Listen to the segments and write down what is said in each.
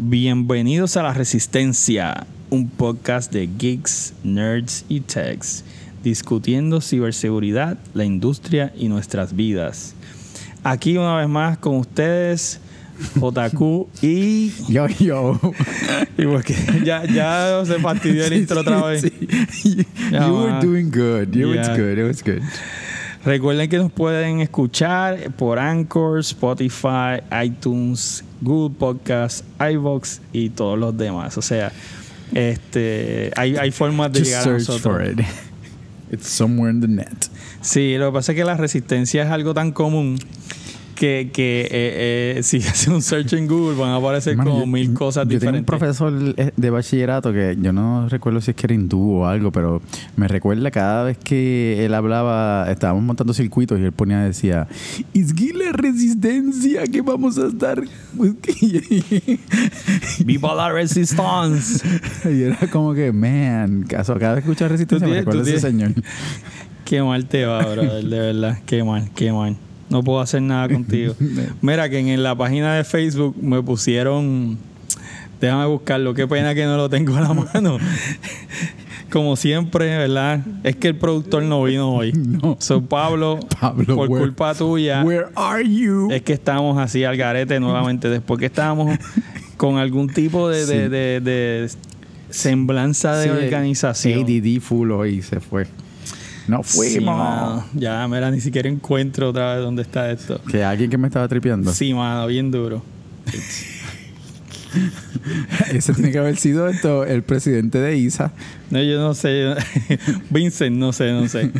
Bienvenidos a La Resistencia, un podcast de geeks, nerds y techs, discutiendo ciberseguridad, la industria y nuestras vidas. Aquí una vez más con ustedes, JQ y... Yo, yo. y porque ya, ya se fastidió el intro otra vez. you were doing good. Was Yeah. good. It was good. Recuerden que nos pueden escuchar por Anchor, Spotify, iTunes, Google Podcasts, iVoox y todos los demás. O sea, este, hay, hay formas de Just llegar a nosotros. for it. It's somewhere in the net. Sí, lo que pasa es que la resistencia es algo tan común que, que eh, eh, si hacen un search en Google van a aparecer Mano, como yo- mil cosas yo tengo un diferentes. profesor eh, de bachillerato que yo no recuerdo si es que era hindú o algo, pero me recuerda cada vez que él hablaba, estábamos montando circuitos y él ponía, decía, es que la resistencia que vamos a estar... ¡Viva la resistance! y era como que, man, caso, cada vez que escucho resistencia me recuerda a ese señor. Qué mal te va, brother, de verdad. Qué mal, qué mal. No puedo hacer nada contigo. Mira, que en la página de Facebook me pusieron. Déjame buscarlo. Qué pena que no lo tengo a la mano. Como siempre, ¿verdad? Es que el productor no vino hoy. No. Soy Pablo. Pablo, por where- culpa tuya. Where are you? Es que estamos así al garete nuevamente. Después que estábamos con algún tipo de, de, de- de semblanza de Sí, organización. ADD full hoy se fue. No Sí, fuimos. mano. Ya, mira, ni siquiera encuentro otra vez dónde está esto. que alguien que me estaba tripeando. Sí, mano, bien duro. Ese tiene que haber sido esto, el presidente de ISA. No, yo no sé. Vincent, no sé, no sé.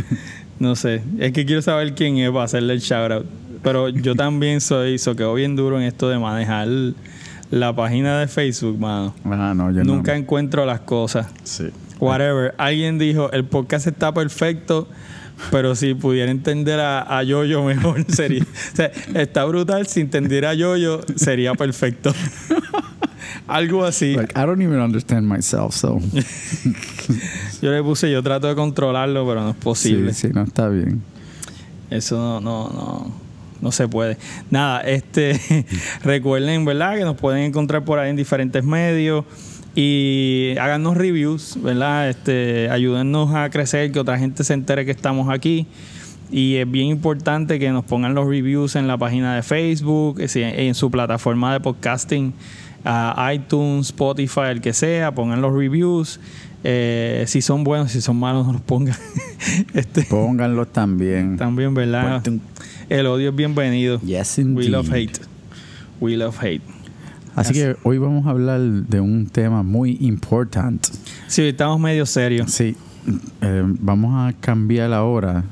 No sé. Es que quiero saber quién es para hacerle el shout out. Pero yo también soy, so quedó bien duro en esto de manejar la página de Facebook, mano. Ah, no, yo Nunca no. encuentro las cosas. Sí. Whatever. Alguien dijo, el podcast está perfecto, pero si pudiera entender a, a Yoyo mejor sería... O sea, está brutal. Si entendiera a Yoyo, sería perfecto. Algo así. Like, I don't even understand myself, so. Yo le puse, yo trato de controlarlo, pero no es posible. Sí, sí, no está bien. Eso no, no, no, no se puede. Nada, este, recuerden, ¿verdad? Que nos pueden encontrar por ahí en diferentes medios y háganos reviews, ¿verdad? Este, ayúdennos a crecer, que otra gente se entere que estamos aquí. Y es bien importante que nos pongan los reviews en la página de Facebook, en su plataforma de podcasting, a iTunes, Spotify, el que sea, pongan los reviews. Eh, si son buenos, si son malos, no los pongan. este, Pónganlos también. también, ¿verdad? El odio es bienvenido. Yes, We indeed. love hate. We love hate. Así que hoy vamos a hablar de un tema muy importante. Sí, estamos medio serios. Sí, eh, vamos a cambiar ahora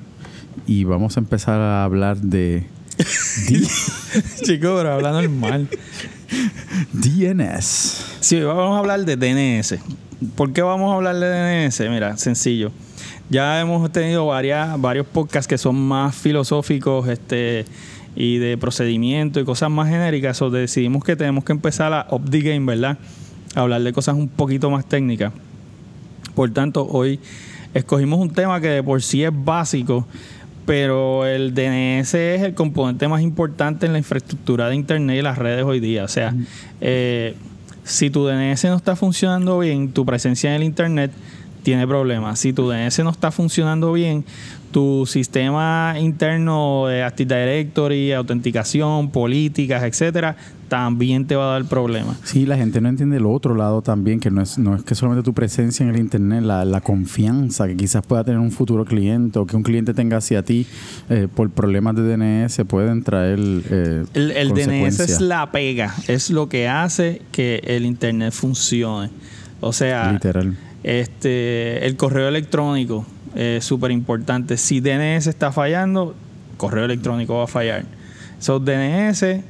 y vamos a empezar a hablar de Chicos, pero habla normal. DNS. Sí, hoy vamos a hablar de DNS. ¿Por qué vamos a hablar de DNS? Mira, sencillo. Ya hemos tenido varias, varios podcasts que son más filosóficos este, y de procedimiento y cosas más genéricas. Decidimos que tenemos que empezar a up the game, ¿verdad? A hablar de cosas un poquito más técnicas. Por tanto, hoy escogimos un tema que de por sí es básico, pero el DNS es el componente más importante en la infraestructura de Internet y las redes hoy día. O sea, eh, si tu DNS no está funcionando bien, tu presencia en el Internet tiene problemas. Si tu DNS no está funcionando bien, tu sistema interno de Active Directory, autenticación, políticas, etcétera, también te va a dar problemas. Sí, la gente no entiende el otro lado también, que no es, no es que solamente tu presencia en el Internet, la, la confianza que quizás pueda tener un futuro cliente o que un cliente tenga hacia ti eh, por problemas de DNS pueden traer eh, El, el DNS es la pega, es lo que hace que el internet funcione. O sea, Literal. este, el correo electrónico es súper importante. Si DNS está fallando, correo electrónico va a fallar. So, DNS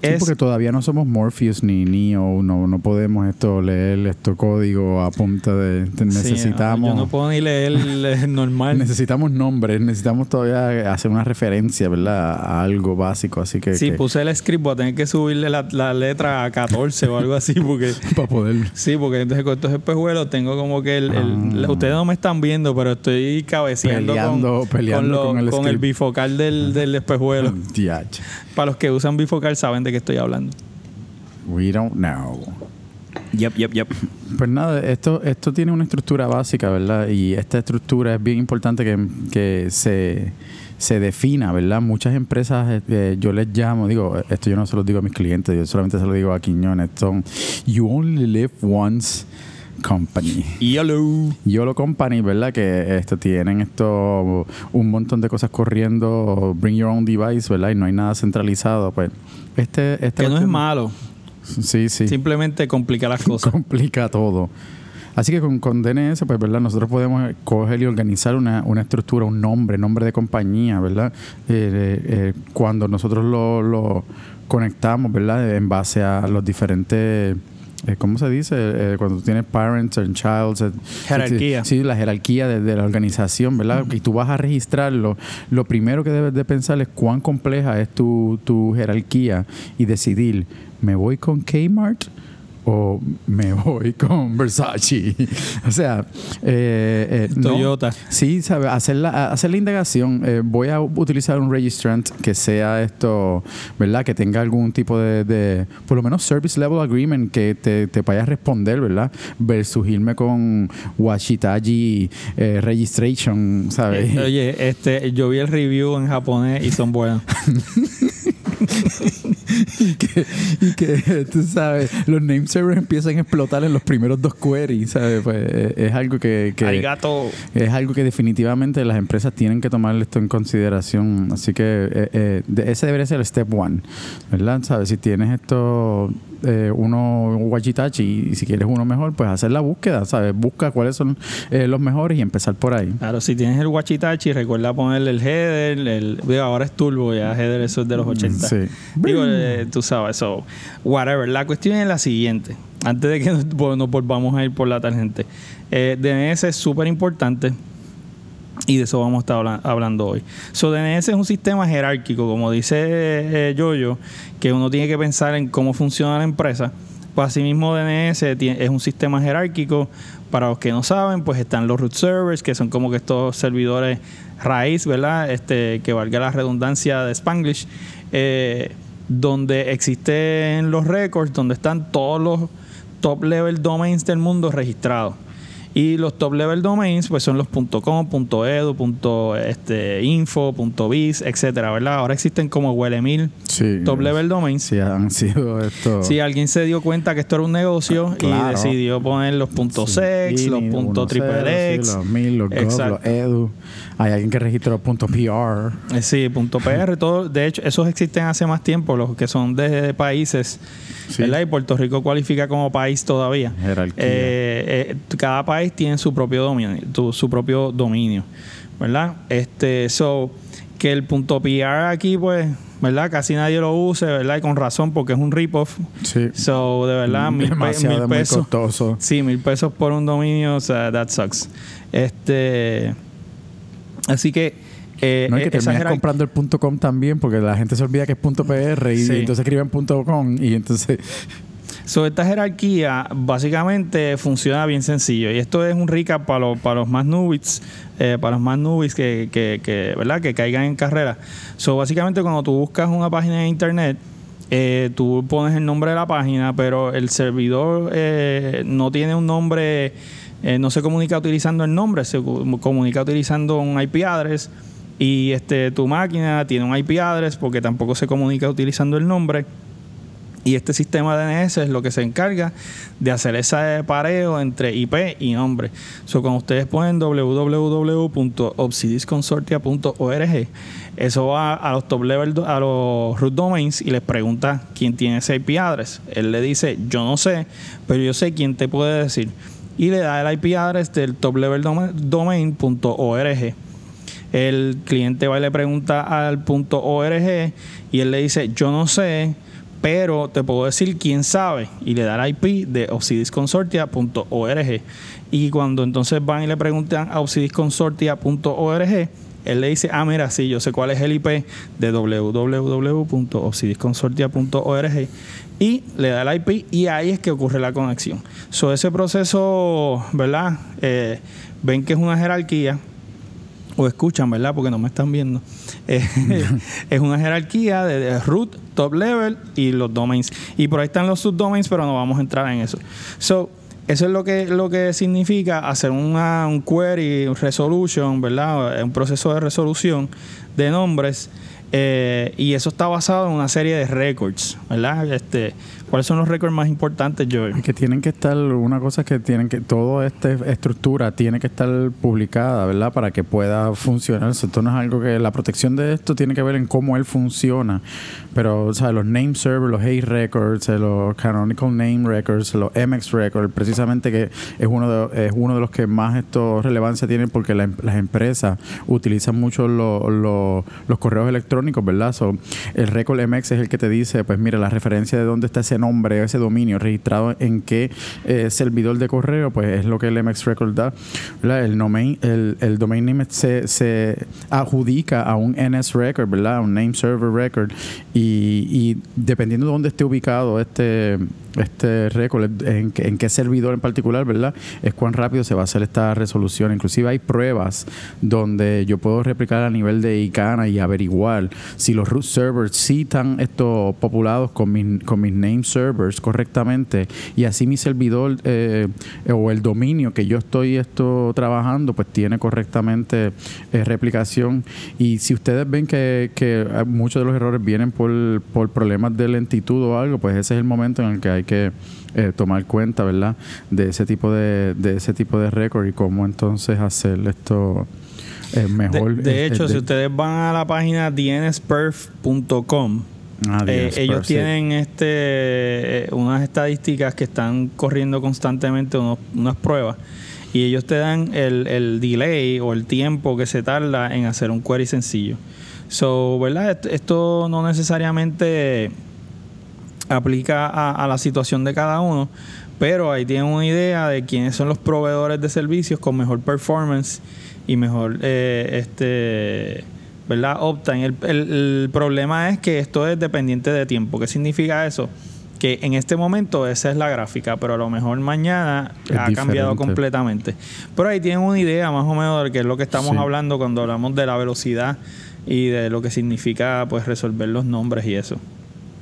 Sí, es porque todavía no somos Morpheus ni Neo, no, no podemos esto leer esto código a punta de, Sí, necesitamos yo no puedo ni leer el normal. necesitamos nombres, necesitamos todavía hacer una referencia, ¿verdad? A algo básico, así que, Si que- puse el script, voy a tener que subirle la, la letra a 14 o algo así, porque para poder Sí, porque entonces con estos espejuelos tengo como que el, el- Ah. ustedes no me están viendo, pero estoy cabeceando Peleando- con, peleando lo- con el con el bifocal del, del espejuelo. Para los que usan bifocal saben de qué estoy hablando. We don't know. Yep, yep, yep. Pues nada, esto, esto tiene una estructura básica, ¿verdad? Y esta estructura es bien importante que, que se, se defina, ¿verdad? Muchas empresas, eh, yo les llamo, digo, esto yo no se lo digo a mis clientes, yo solamente se lo digo a Quiñones, son You Only Live Once Company. YOLO. YOLO Company, ¿verdad? Que esto tienen esto un montón de cosas corriendo, bring your own device, ¿verdad? Y no hay nada centralizado, pues este, este Que no es malo. Sí, sí. Simplemente complica las cosas. Complica todo. Así que con, con DNS, pues, ¿verdad? Nosotros podemos coger y organizar una, una estructura, un nombre, nombre de compañía, ¿verdad? Eh, eh, cuando nosotros lo, lo conectamos, ¿verdad? En base a los diferentes... eh, ¿Cómo se dice? Eh, cuando tienes parents and childs. eh, Jerarquía. Sí, la jerarquía de, de la organización, ¿verdad? Y tú vas a registrarlo. Lo primero que debes de pensar es cuán compleja es tu, tu jerarquía y decidir, ¿me voy con Kmart? O me voy con Versace. o sea, eh, eh, no. Toyota. Sí, ¿sabe? Hacer la, hacer la indagación. Eh, voy a utilizar un registrant que sea esto, ¿verdad? Que tenga algún tipo de, de por lo menos service level agreement que te, te vaya a responder, ¿verdad? Versus irme con Washitaji eh, registration, ¿sabes? Oye, este, yo vi el review en japonés y son buenos. y, que, y que, tú sabes, los name servers empiezan a explotar en los primeros dos queries, ¿sabes? Pues eh, es algo que, que Arigato. es algo que definitivamente las empresas tienen que tomar esto en consideración. Así que eh, eh, ese debería ser el step one, ¿verdad? ¿Sabes? Si tienes esto, eh, uno Wachitachi y si quieres uno mejor, pues hacer la búsqueda, ¿sabes? Busca cuáles son eh, los mejores y empezar por ahí. Claro, si tienes el Wachitachi, recuerda ponerle el header. El, digo, ahora es turbo, ya header eso es de los 80. Sí. Digo, eh, tú sabes, so, whatever. La cuestión es la siguiente. Antes de que nos, vol- nos volvamos a ir por la tangente. Eh, DNS es súper importante. Y de eso vamos a estar habla- hablando hoy. So, DNS es un sistema jerárquico, como dice eh, Yoyo, que uno tiene que pensar en cómo funciona la empresa. Pues asimismo DNS es un sistema jerárquico. Para los que no saben, pues están los root servers, que son como que estos servidores raíz, ¿verdad? Este, que valga la redundancia de Spanglish, eh, donde existen los records, donde están todos los top level domains del mundo registrados. Y los top level domains pues son los .com, .edu, punto, este, .info, .biz, etcétera, ¿verdad? Ahora existen como huele mil Sí. top level domains. Sí, han sido esto. Si alguien se dio cuenta que esto era un negocio Claro. y decidió poner los sex, los 10, triple X, los mil, los gov, Exacto. los edu. Hay alguien que registró punto .pr. Eh, Sí, punto .pr, todo, de hecho, esos existen hace más tiempo, los que son de países. ¿verdad? Y Puerto Rico cualifica como país todavía. Jerarquía. Eh, eh, cada país tiene su propio dominio, tu- su propio dominio, ¿verdad? Este, so, que el punto .pr aquí, pues, ¿verdad? Casi nadie lo use, ¿verdad? Y con razón, porque es un rip-off. Sí. So, de verdad, mil, Demasiado mil muy pesos. costoso. Sí, mil pesos por un dominio, o sea, that sucks. Este, así que eh, No, y que esa terminas comprando el punto .com también porque la gente se olvida que es punto .pr y, Sí. entonces escriben punto .com y entonces... So, esta jerarquía básicamente funciona bien sencillo. Y esto es un recap para los, más newbies, eh, para los más newbies que, ¿verdad? que caigan en carrera. So, básicamente cuando tú buscas una página de internet, eh, tú pones el nombre de la página, pero el servidor eh, no tiene un nombre, eh, no se comunica utilizando el nombre, se co- comunica utilizando un IP address. Y este, tu máquina tiene un IP address porque tampoco se comunica utilizando el nombre. Y este sistema DNS es lo que se encarga de hacer ese pareo entre IP y nombre. So, cuando ustedes ponen www.obsidisconsortia.org, eso va a los top level, a los root domains y les pregunta quién tiene ese IP address. Él le dice, yo no sé, pero yo sé quién te puede decir. Y le da el IP address del top level doma- domain.org. El cliente va y le pregunta al .org y él le dice, yo no sé, pero te puedo decir quién sabe. Y le da el IP de obsidisconsortia.org. Y cuando entonces van y le preguntan a obsidisconsortia.org, él le dice, ah, mira, sí, yo sé cuál es el IP de www.obsidisconsortia.org y le da el IP y ahí es que ocurre la conexión. So, ese proceso, ¿verdad? Eh, ven que es una jerarquía o escuchan, ¿verdad? Porque no me están viendo. Eh, es una jerarquía de, root, top level y los domains. Y por ahí están los subdomains, pero no vamos a entrar en eso. So, eso es lo que, lo que significa hacer una, un query, un resolution, ¿verdad? Un proceso de resolución de nombres. Eh, y eso está basado en una serie de records, ¿verdad? Este, ¿Cuáles son los récords más importantes, Joey? Que tienen que estar, una cosa es que tienen que, toda esta estructura tiene que estar publicada, ¿verdad? Para que pueda funcionar. Esto no es algo que, la protección de esto tiene que ver en cómo él funciona. Pero, o sea, los name servers, los A records, los canonical name records, los MX records, precisamente que es uno de, es uno de los que más esto relevancia tienen porque las empresas utilizan mucho los correos electrónicos, ¿verdad? el record MX es el que te dice, pues mira, la referencia de dónde está ese nombre, ese dominio registrado en qué eh, servidor de correo, pues es lo que el MX Record da. El, domain, el, el domain name se, adjudica a un NS Record, ¿verdad? Un Name Server Record. Y, y dependiendo de dónde esté ubicado este este récord, en, qué servidor en particular, ¿verdad? Es cuán rápido se va a hacer esta resolución. Inclusive hay pruebas donde yo puedo replicar a nivel de ICANA y averiguar si los root servers sí están estos populados con, mis, con mis name servers correctamente y así mi servidor eh, o el dominio que yo estoy esto trabajando pues tiene correctamente eh, replicación. Y si ustedes ven que, que muchos de los errores vienen por, por problemas de lentitud o algo, pues ese es el momento en el que hay que eh, tomar cuenta, ¿verdad? De ese tipo de, de ese tipo de récord y cómo entonces hacer esto eh, mejor. De, hecho, si ustedes van a la página dnsperf.com, ah, eh, ellos tienen este unas estadísticas que están corriendo constantemente unas pruebas y ellos te dan el, el delay o el tiempo que se tarda en hacer un query sencillo. So, ¿verdad? Esto no necesariamente aplica a, la situación de cada uno, pero ahí tienen una idea de quiénes son los proveedores de servicios con mejor performance y mejor eh, este ¿verdad? optan. El, el, problema es que esto es dependiente de tiempo. ¿Qué significa eso? Que en este momento esa es la gráfica, pero a lo mejor mañana ha cambiado completamente. Pero ahí tienen una idea más o menos de qué es lo que estamos hablando cuando hablamos de la velocidad y de lo que significa pues resolver los nombres y eso.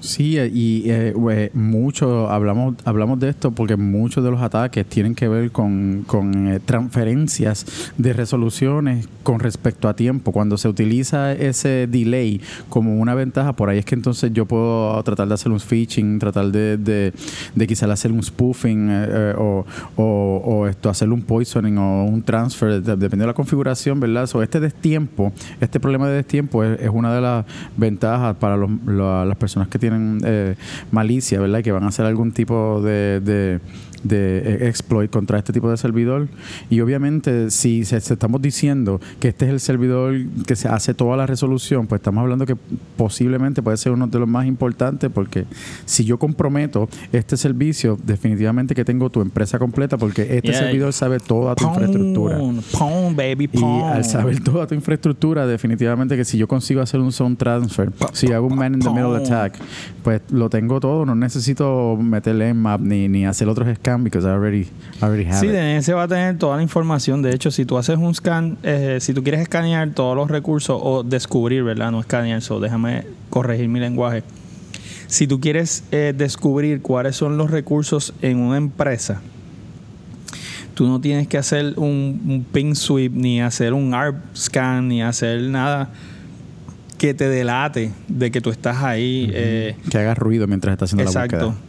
Sí, y eh, mucho hablamos hablamos de esto porque muchos de los ataques tienen que ver con, con eh, transferencias de resoluciones con respecto a tiempo. Cuando se utiliza ese delay como una ventaja, por ahí es que entonces yo puedo tratar de hacer un phishing, tratar de, de, de quizás hacer un spoofing eh, o, o, esto, hacer un poisoning o un transfer, dependiendo de la configuración, ¿verdad? So, este destiempo, este problema de destiempo es, es una de las ventajas para los, las personas que tienen tienen eh, malicia, ¿verdad? Que van a hacer algún tipo de, de de eh, exploit contra este tipo de servidor. Y obviamente, si se, estamos diciendo que este es el servidor que se hace toda la resolución, pues estamos hablando que posiblemente puede ser uno de los más importantes, porque si yo comprometo este servicio, definitivamente que tengo tu empresa completa, porque este servidor sabe toda tu infraestructura. y al saber toda tu infraestructura, definitivamente que si yo consigo hacer un zone transfer, si hago un man in the middle attack, pues lo tengo todo, no necesito meterle en map ni, ni hacer otros because I already, already have sí, DNS va a tener toda la información. De hecho, si tú haces un scan, eh, si tú quieres escanear todos los recursos o descubrir, ¿verdad? No escanear, so déjame corregir mi lenguaje. Si tú quieres eh, descubrir cuáles son los recursos en una empresa, tú no tienes que hacer un, un ping sweep, ni hacer un ARP scan, ni hacer nada que te delate de que tú estás ahí. Eh, que haga ruido mientras estás haciendo la búsqueda. Exacto.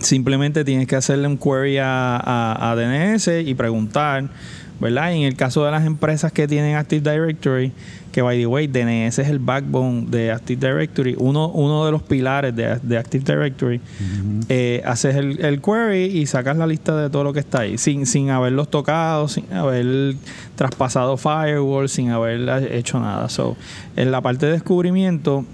Simplemente tienes que hacerle un query a, DNS y preguntar, ¿verdad? Y en el caso de las empresas que tienen Active Directory, que by the way, DNS es el backbone de Active Directory, uno, uno de los pilares de, Active Directory, eh, haces el, query y sacas la lista de todo lo que está ahí, sin, sin haberlos tocado, sin haber traspasado firewall, sin haber hecho nada. So, en la parte de descubrimiento,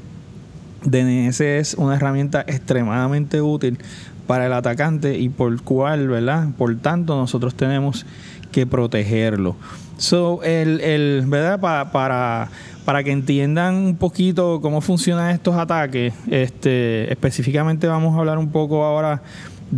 DNS es una herramienta extremadamente útil para el atacante y por cual, ¿verdad? Por tanto, nosotros tenemos que protegerlo. So, el, el ¿verdad? para, para que entiendan un poquito cómo funcionan estos ataques, este, específicamente vamos a hablar un poco ahora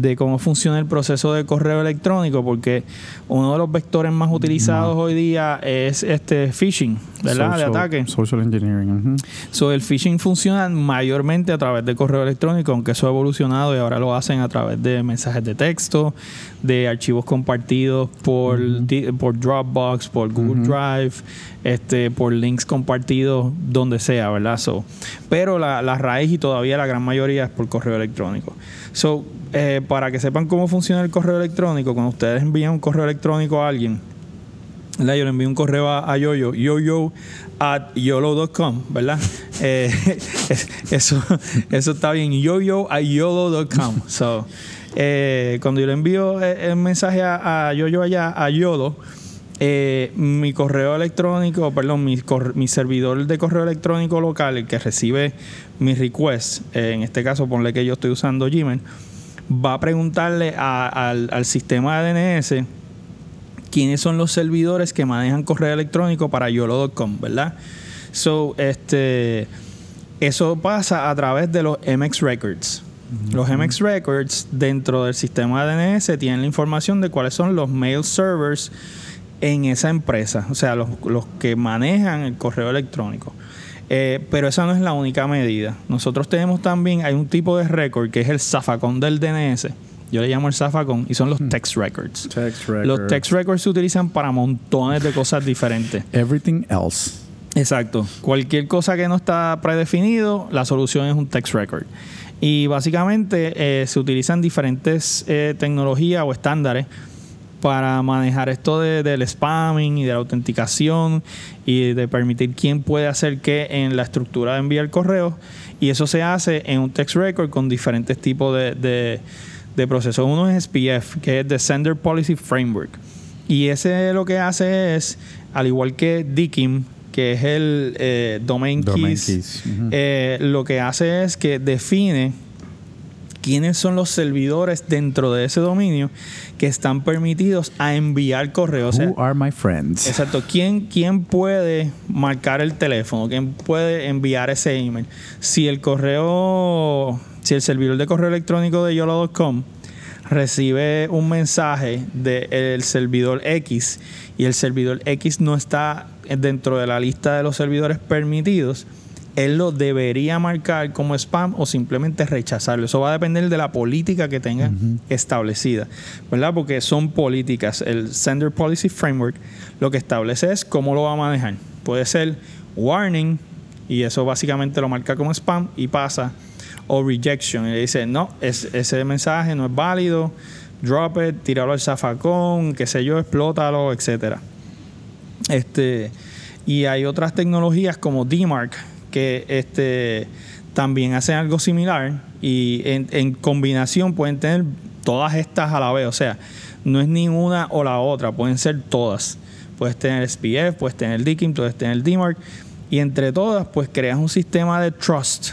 de cómo funciona el proceso de correo electrónico, porque uno de los vectores más utilizados hoy día es este phishing, ¿verdad? de Social- ataque. Social engineering. ujú. So, el phishing funciona mayormente a través de correo electrónico, aunque eso ha evolucionado y ahora lo hacen a través de mensajes de texto, de archivos compartidos por, por Dropbox, por Google Drive, este, por links compartidos donde sea, ¿verdad? So, pero la, la raíz y todavía la gran mayoría es por correo electrónico. So, eh, para que sepan cómo funciona el correo electrónico, cuando ustedes envían un correo electrónico a alguien, ¿verdad? Yo le envío un correo a, a Yoyo, yoyo at yolo.com, ¿verdad? Eh, es- eso, eso está bien, yoyo at yolo.com. So, eh, cuando yo le envío eh, el mensaje a, a Yoyo allá, a Yolo, eh, mi correo electrónico, perdón, mi, servidor de correo electrónico local, el que recibe mi request, en este caso ponle que yo estoy usando Gmail, va a preguntarle a- al, al sistema de DNS quiénes son los servidores que manejan correo electrónico para yolo.com, ¿verdad? So, este, eso pasa a través de los MX Records. Los MX Records dentro del sistema de DNS tienen la información de cuáles son los mail servers en esa empresa, o sea, los, los que manejan el correo electrónico. Eh, pero esa no es la única medida. Nosotros tenemos también, hay un tipo de record que es el zafacón del DNS. Yo le llamo el zafacón y son los text records. Los text records se utilizan para montones de cosas diferentes. Everything else. Exacto. Cualquier cosa que no está predefinido, la solución es un text record. Y básicamente eh, se utilizan diferentes eh, tecnologías o estándares para manejar esto de- del spamming y de la autenticación y de permitir quién puede hacer qué en la estructura de enviar correos. Y eso se hace en un text record con diferentes tipos de, de, de procesos. Uno es SPF, que es the Sender Policy Framework. Y ese lo que hace es, al igual que DKIM, que es el eh, Domain, Domain Keys, eh, lo que hace es que define quiénes son los servidores dentro de ese dominio que están permitidos a enviar correos. O sea, Who are my friends? Exacto. ¿Quién, ¿Quién puede marcar el teléfono? ¿Quién puede enviar ese email? Si el correo, si el servidor de correo electrónico de YOLO.com recibe un mensaje del servidor X y el servidor X no está dentro de la lista de los servidores permitidos, él lo debería marcar como spam o simplemente rechazarlo. Eso va a depender de la política que tenga establecida, ¿verdad? Porque son políticas. El Sender Policy Framework lo que establece es cómo lo va a manejar. Puede ser warning y eso básicamente lo marca como spam y pasa o rejection y le dice no es, ese mensaje no es válido drop it tíralo al zafacón qué sé yo explótalo etcétera este y hay otras tecnologías como DMARC que este también hacen algo similar y en, combinación pueden tener todas estas a la vez. O sea no es ni una o la otra pueden ser todas. Puedes tener SPF puedes tener DKIM puedes tener DMARC y entre todas pues creas un sistema de trust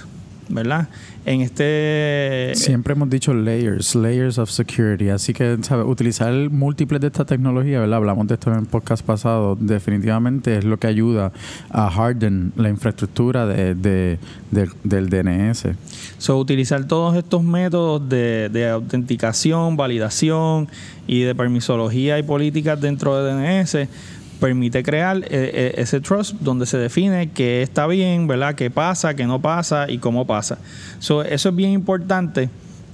¿verdad? En este... Siempre hemos dicho layers, layers of security. Así que, ¿sabes? Utilizar múltiples de esta tecnología, ¿verdad? Hablamos de esto en el podcast pasado. Definitivamente es lo que ayuda a harden la infraestructura de, de- del- del DNS. So, utilizar todos estos métodos de, de autenticación, validación y de permisología y políticas dentro de DNS permite crear eh, eh, ese trust donde se define qué está bien, ¿verdad? qué pasa, qué no pasa y cómo pasa. So, eso es bien importante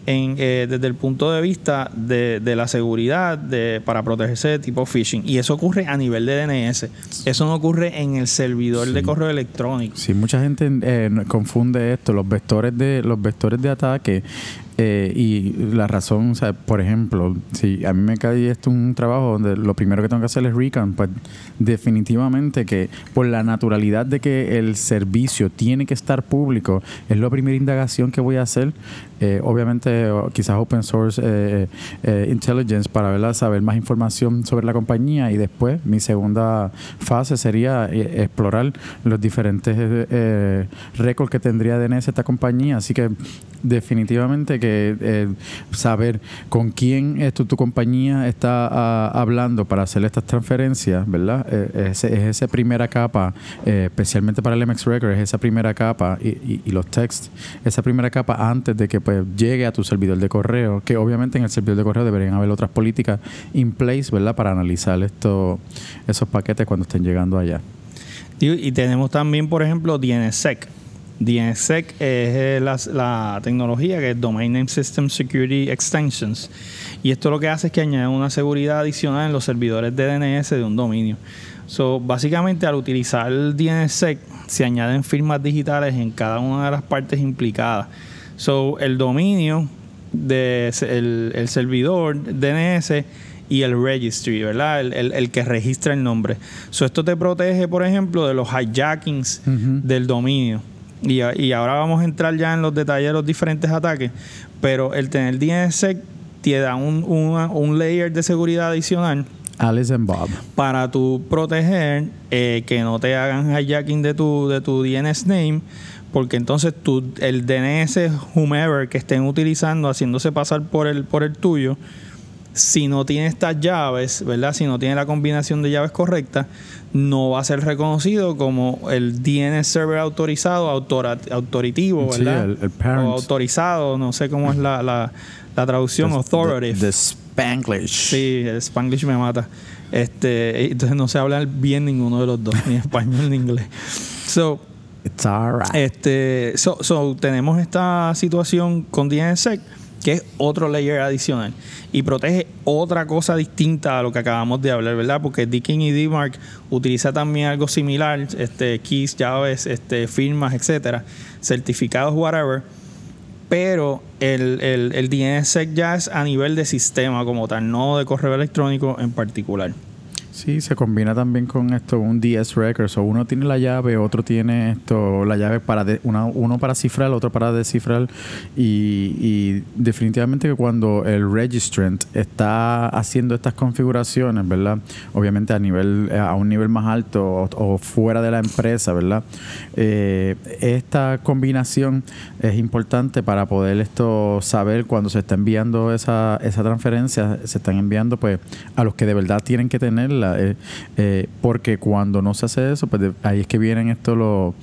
en, eh, desde el punto de vista de, de la seguridad de, para protegerse de tipo phishing. Y eso ocurre a nivel de DNS. Eso no ocurre en el servidor de correo electrónico. Sí, mucha gente eh, confunde esto, los vectores de los vectores de ataque eh, y la razón, o sea, por ejemplo, si a mí me cae esto un trabajo donde lo primero que tengo que hacer es recon, pues definitivamente que por la naturalidad de que el servicio tiene que estar público, es la primera indagación que voy a hacer. Eh, obviamente, quizás open source eh, eh, intelligence para ¿verdad? saber más información sobre la compañía y después mi segunda fase sería explorar los diferentes récords que tendría DNS esta compañía. Así que definitivamente que saber con quién esto, tu compañía está ah, hablando para hacer estas transferencias, ¿verdad? Es esa primera capa, especialmente para el MX Record, es esa primera capa y, y- y los texts, esa primera capa antes de que pues llegue a tu servidor de correo, que obviamente en el servidor de correo deberían haber otras políticas in place, ¿verdad? Para analizar esto, esos paquetes cuando estén llegando allá. Y, tenemos también, por ejemplo, DNSSEC. DNSSEC es eh, la, la tecnología que es Domain Name System Security Extensions. Y esto lo que hace es que añade una seguridad adicional en los servidores de DNS de un dominio. So, básicamente, al utilizar el DNSSEC, se añaden firmas digitales en cada una de las partes implicadas. So, el dominio, de, el, el servidor DNS y el registry, ¿verdad? El, el, el, que registra el nombre. So, esto te protege, por ejemplo, de los hijackings uh -huh. del dominio. Y, y, ahora vamos a entrar ya en los detalles de los diferentes ataques. Pero el tener DNSSEC te da un, un, un layer de seguridad adicional. Alice and Bob. Para tu proteger eh, que no te hagan hijacking de tu, de tu DNS name, porque entonces tu, el DNS whomever que estén utilizando, haciéndose pasar por el, por el tuyo, si no tiene estas llaves, ¿verdad? Si no tiene la combinación de llaves correcta, no va a ser reconocido como el DNS server autorizado, autora, autoritivo, ¿verdad? Sí, el. O autorizado, no sé cómo es la, la, la traducción, The- authoritative. The, the Spanglish. Sí, el Spanglish me mata. Este, entonces no sé hablar bien ninguno de los dos, ni español ni inglés. So, It's alright. este, so, so, tenemos esta situación con DNSSEC que es otro layer adicional y protege otra cosa distinta a lo que acabamos de hablar, ¿verdad? Porque Dickin y DMARC utiliza también algo similar, este, keys, llaves, este, firmas, etcétera, certificados, whatever. Pero el, el, el DNSSEC ya es a nivel de sistema como tal, no de correo electrónico en particular. Sí, se combina también con esto un DS Records. O uno tiene la llave, otro tiene esto, la llave para de- una- uno para cifrar, otro para descifrar. Y, y definitivamente que cuando el registrant está haciendo estas configuraciones, ¿verdad? Obviamente a nivel, eh, a un nivel más alto o, fuera de la empresa, ¿verdad? Eh, esta combinación es importante para poder esto saber cuando se está enviando esa, esa transferencia, se están enviando pues a los que de verdad tienen que tenerla, eh, eh, porque cuando no se hace eso, pues de- ahí es que vienen esto los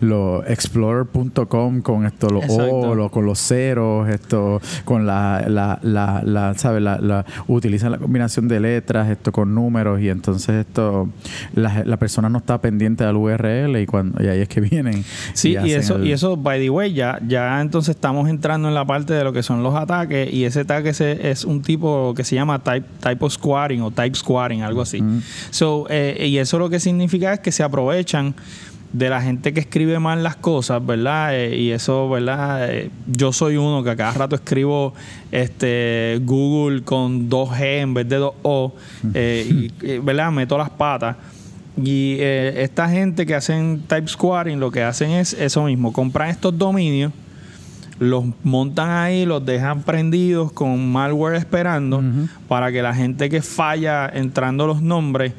los explorer.com con esto los. O, los- con los ceros, esto con la, la, la, la ¿sabes? La, la- utilizan la combinación de letras, esto con números y entonces esto la, la persona no está pendiente al URL y cuando y ahí es que vienen. Sí, y, eso, el- y eso, by the way, ya, ya entonces estamos entrando en la parte de lo que son los ataques, y ese ataque se- es un tipo que se llama type, typo squatting o type squatting, algo así. So, eh, y eso lo que significa es que se aprovechan de la gente que escribe mal las cosas, ¿verdad? Eh, y eso, ¿verdad? Eh, yo soy uno que a cada rato escribo este Google con dos G en vez de dos O, eh, y, ¿verdad? Meto las patas. Y esta gente que hacen type squatting lo que hacen es eso mismo, compran estos dominios, los montan ahí, los dejan prendidos con malware esperando para que la gente que falla entrando los nombres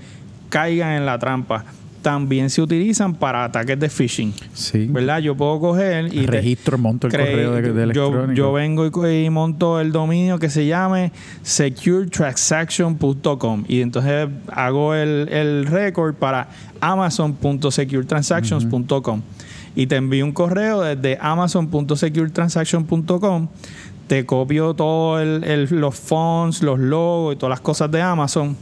caigan en la trampa. También se utilizan para ataques de phishing, Sí. ¿verdad? Yo puedo coger y te- registro, monto el correo de, de yo, electrónico. yo vengo y, monto el dominio que se llame securetransaction.com y entonces hago el, el record para amazon.securetransactions.com y te envío un correo desde amazon.securetransactions.com te copio todo el, el- los fonts, los logos y todas las cosas de Amazon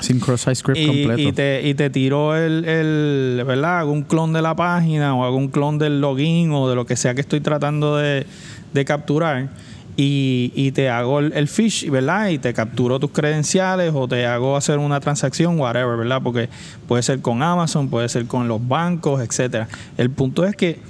Sin cross-site script y, completo. y te, y te tiro el, el, ¿verdad? Hago un clon de la página o hago un clon del login o de lo que sea que estoy tratando de, de capturar y, y te hago el, el fish, ¿verdad? Y te capturo tus credenciales o te hago hacer una transacción, whatever, ¿verdad? Porque puede ser con Amazon, puede ser con los bancos, etcétera. El punto es que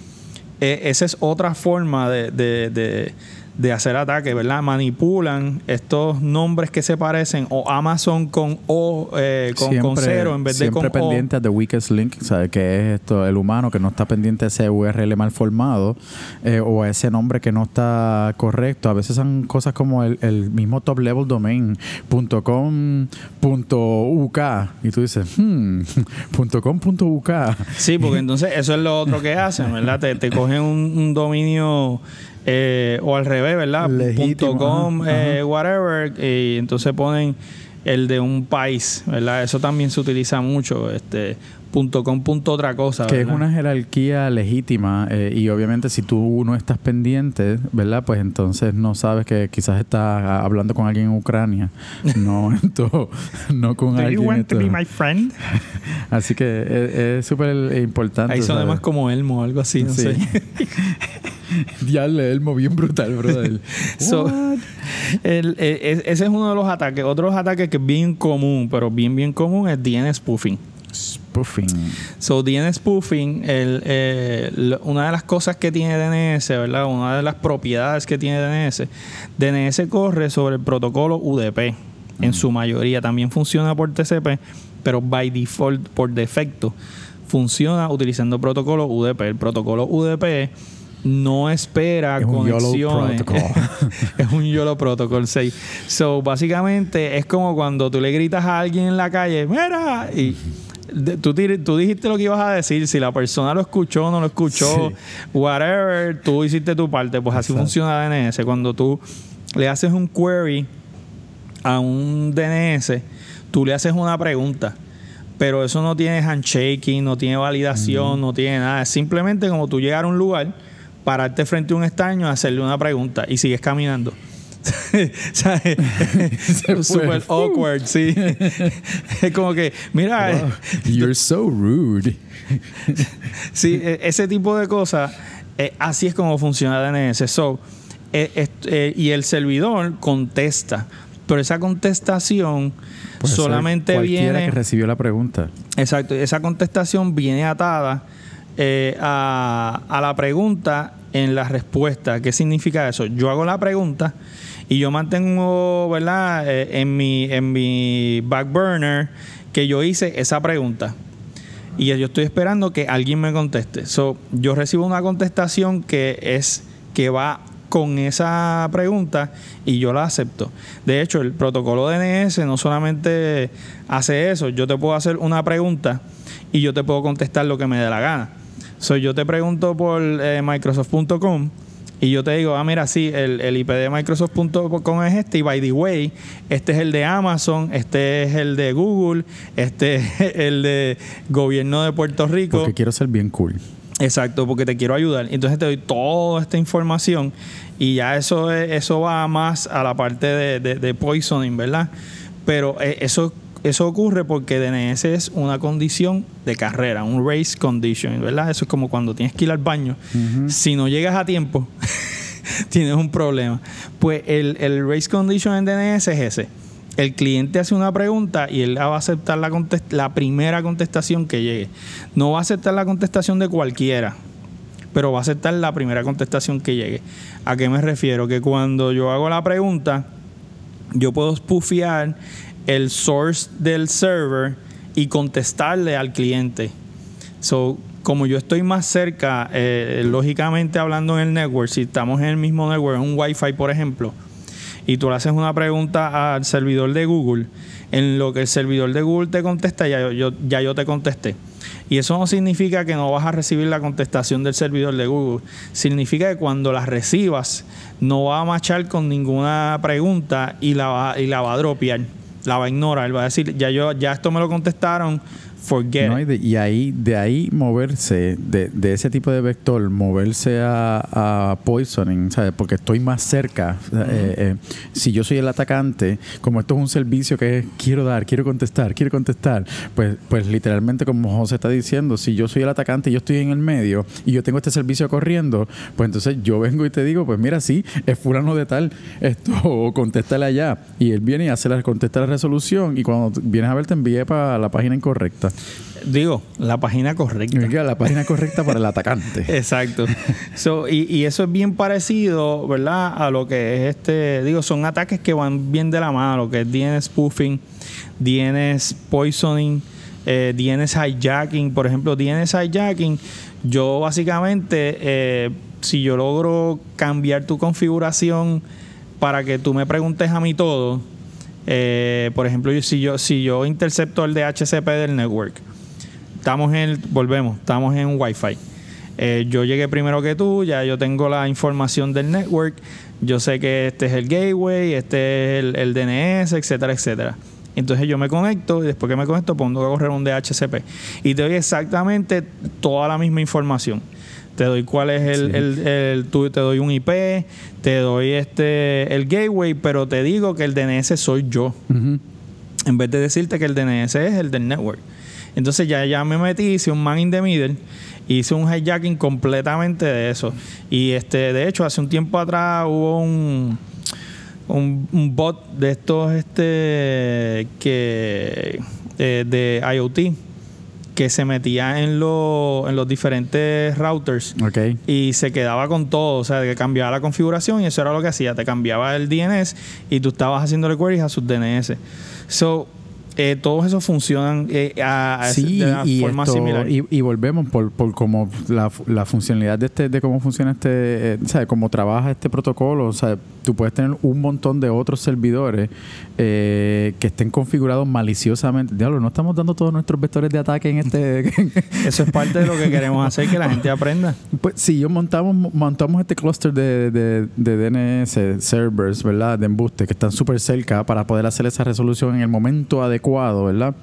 eh, esa es otra forma de, de hacer ataque, ¿verdad? Manipulan estos nombres que se parecen o Amazon con O, eh, con, con cero en vez de con siempre O. pendiente de weakest link, ¿sabes? Que es esto, el humano que no está pendiente de ese URL mal formado eh, o a ese nombre que no está correcto. A veces son cosas como el, el mismo top level domain .com .uk y tú dices hmm, .com .uk Sí, porque entonces eso es lo otro que hacen, ¿verdad? Te, te cogen un, un dominio eh, o al revés, ¿verdad? Legítimo, .com, ajá, eh, whatever, y entonces ponen el de un país, ¿verdad? Eso también se utiliza mucho, este punto com punto otra cosa. Que es una jerarquía legítima eh, y obviamente si tú no estás pendiente, ¿verdad? Pues entonces no sabes que quizás estás hablando con alguien en Ucrania, no, esto, no con Do alguien. you want to be my friend? Así que es- es súper importante. Ahí suena ¿sabes? más como Elmo o algo así, no Sí. sé. Diablo, Elmo, bien brutal, brother. So, What? el- e- e- ese es uno de los ataques. Otros ataques que es bien común, pero bien, bien común, es DNS spoofing. Spoofing. So, DNS spoofing, el, eh, una de las cosas que tiene DNS, ¿verdad? Una de las propiedades que tiene DNS, DNS corre sobre el protocolo UDP en su mayoría. También funciona por TCP, pero by default, por defecto, funciona utilizando protocolo UDP. El protocolo UDP no espera Es un YOLO conexiones. protocol. es un YOLO protocol 6. So, básicamente es como cuando tú le gritas a alguien en la calle, mira, y de- tú, tú dijiste lo que ibas a decir, si la persona lo escuchó o no lo escuchó, Sí. whatever, tú hiciste tu parte, pues así Exacto. funciona DNS. Cuando tú le haces un query a un DNS, tú le haces una pregunta. Pero eso no tiene handshaking, no tiene validación, no tiene nada. Es simplemente como tú llegar a un lugar, pararte frente a un estaño, hacerle una pregunta y sigues caminando. Super awkward, sí. es como que, mira, Wow. You're so rude. Sí, e- ese tipo de cosas, eh, así es como funciona DNS. So, eh, eh, y el servidor contesta, pero esa contestación Puede ser solamente viene. que recibió la pregunta. Exacto, esa contestación viene atada eh, a, a la pregunta en la respuesta. ¿Qué significa eso? Yo hago la pregunta y yo mantengo, ¿verdad? Eh, en, mi, en mi back burner que yo hice esa pregunta. Y yo estoy esperando que alguien me conteste. So, yo recibo una contestación que es que va con esa pregunta y yo la acepto. De hecho, el protocolo DNS no solamente hace eso, yo te puedo hacer una pregunta y yo te puedo contestar lo que me dé la gana. So, yo te pregunto por eh, Microsoft.com y yo te digo, ah, mira, sí, el, el IP de Microsoft.com es este, y by the way, este es el de Amazon, este es el de Google, este es el de gobierno de Puerto Rico. Porque quiero ser bien cool. Exacto, porque te quiero ayudar. Entonces te doy toda esta información y ya eso, es- eso va más a la parte de, de- de poisoning, ¿verdad? Pero eh, eso, eso ocurre porque DNS es una condición de carrera, un race condition, ¿verdad? Eso es como cuando tienes que ir al baño. Si no llegas a tiempo, tienes un problema. Pues el, el race condition en DNS es ese. El cliente hace una pregunta y él va a aceptar la, la primera contestación que llegue. No va a aceptar la contestación de cualquiera, pero va a aceptar la primera contestación que llegue. ¿A qué me refiero? Que cuando yo hago la pregunta, yo puedo spoofear el source del server y contestarle al cliente. So, como yo estoy más cerca, eh, lógicamente hablando en el network, si estamos en el mismo network, un Wi-Fi, por ejemplo, y tú le haces una pregunta al servidor de Google, en lo que el servidor de Google te contesta, ya yo, ya yo te contesté. Y eso no significa que no vas a recibir la contestación del servidor de Google. Significa que cuando la recibas, no va a machar con ninguna pregunta y la y la va a dropear. La va a ignorar. Va a decir, ya yo, ya esto me lo contestaron, forget. ¿no? it. Y, de, y ahí, de ahí moverse, de, de ese tipo de vector, moverse a, a poisoning, ¿sabes? Porque estoy más cerca. Eh, eh, si yo soy el atacante, como esto es un servicio que es, quiero dar, quiero contestar, quiero contestar, pues, pues literalmente como José está diciendo, si yo soy el atacante y yo estoy en el medio y yo tengo este servicio corriendo, pues entonces yo vengo y te digo, pues mira, sí, es fulano de tal, esto, o contéstale allá. Y él viene y hace la, contesta la resolución y cuando vienes a ver te envíe para la página incorrecta. Digo, la página correcta. La página correcta para el atacante. Exacto. So, y, y eso es bien parecido, ¿verdad? A lo que es este, digo, son ataques que van bien de la mano, lo que es DNS spoofing, DNS poisoning, eh, DNS hijacking, por ejemplo, DNS hijacking, yo básicamente, eh, si yo logro cambiar tu configuración para que tú me preguntes a mí todo, eh, por ejemplo, si yo, si yo intercepto el DHCP del network, estamos en volvemos, estamos en Wi-Fi. Eh, yo llegué primero que tú, ya yo tengo la información del network, yo sé que este es el gateway, este es el, el DNS, etcétera, etcétera. Entonces yo me conecto y después que me conecto pongo a correr un DHCP. Y te doy exactamente toda la misma información. Te doy cuál es el, Sí. el, el- tú- te doy un IP, te doy este el gateway, pero te digo que el DNS soy yo. En vez de decirte que el DNS es el del network. Entonces ya, ya me metí, hice un man in the middle, hice un hijacking completamente de eso. Y este, de hecho, hace un tiempo atrás hubo un, un, un bot de estos este que eh, de IoT que se metía en, los en los diferentes routers y se quedaba con todo, o sea, que cambiaba la configuración y eso era lo que hacía, te cambiaba el DNS y tú estabas haciéndole queries a sus DNS. So, eh, todos esos funcionan eh, a, a- Sí, de una y, forma esto- similar. y, y volvemos por, por como la, la funcionalidad de este de cómo funciona este, eh, o sea, cómo trabaja este protocolo. O sea, tú puedes tener un montón de otros servidores eh, que estén configurados maliciosamente. Diablo, no estamos dando todos nuestros vectores de ataque en este. Eso es parte de lo que queremos hacer, que la gente aprenda. Pues sí, yo montamos, montamos este clúster de, de, de DNS servers, ¿verdad? De embuste, que están súper cerca para poder hacer esa resolución en el momento adecuado, ¿verdad?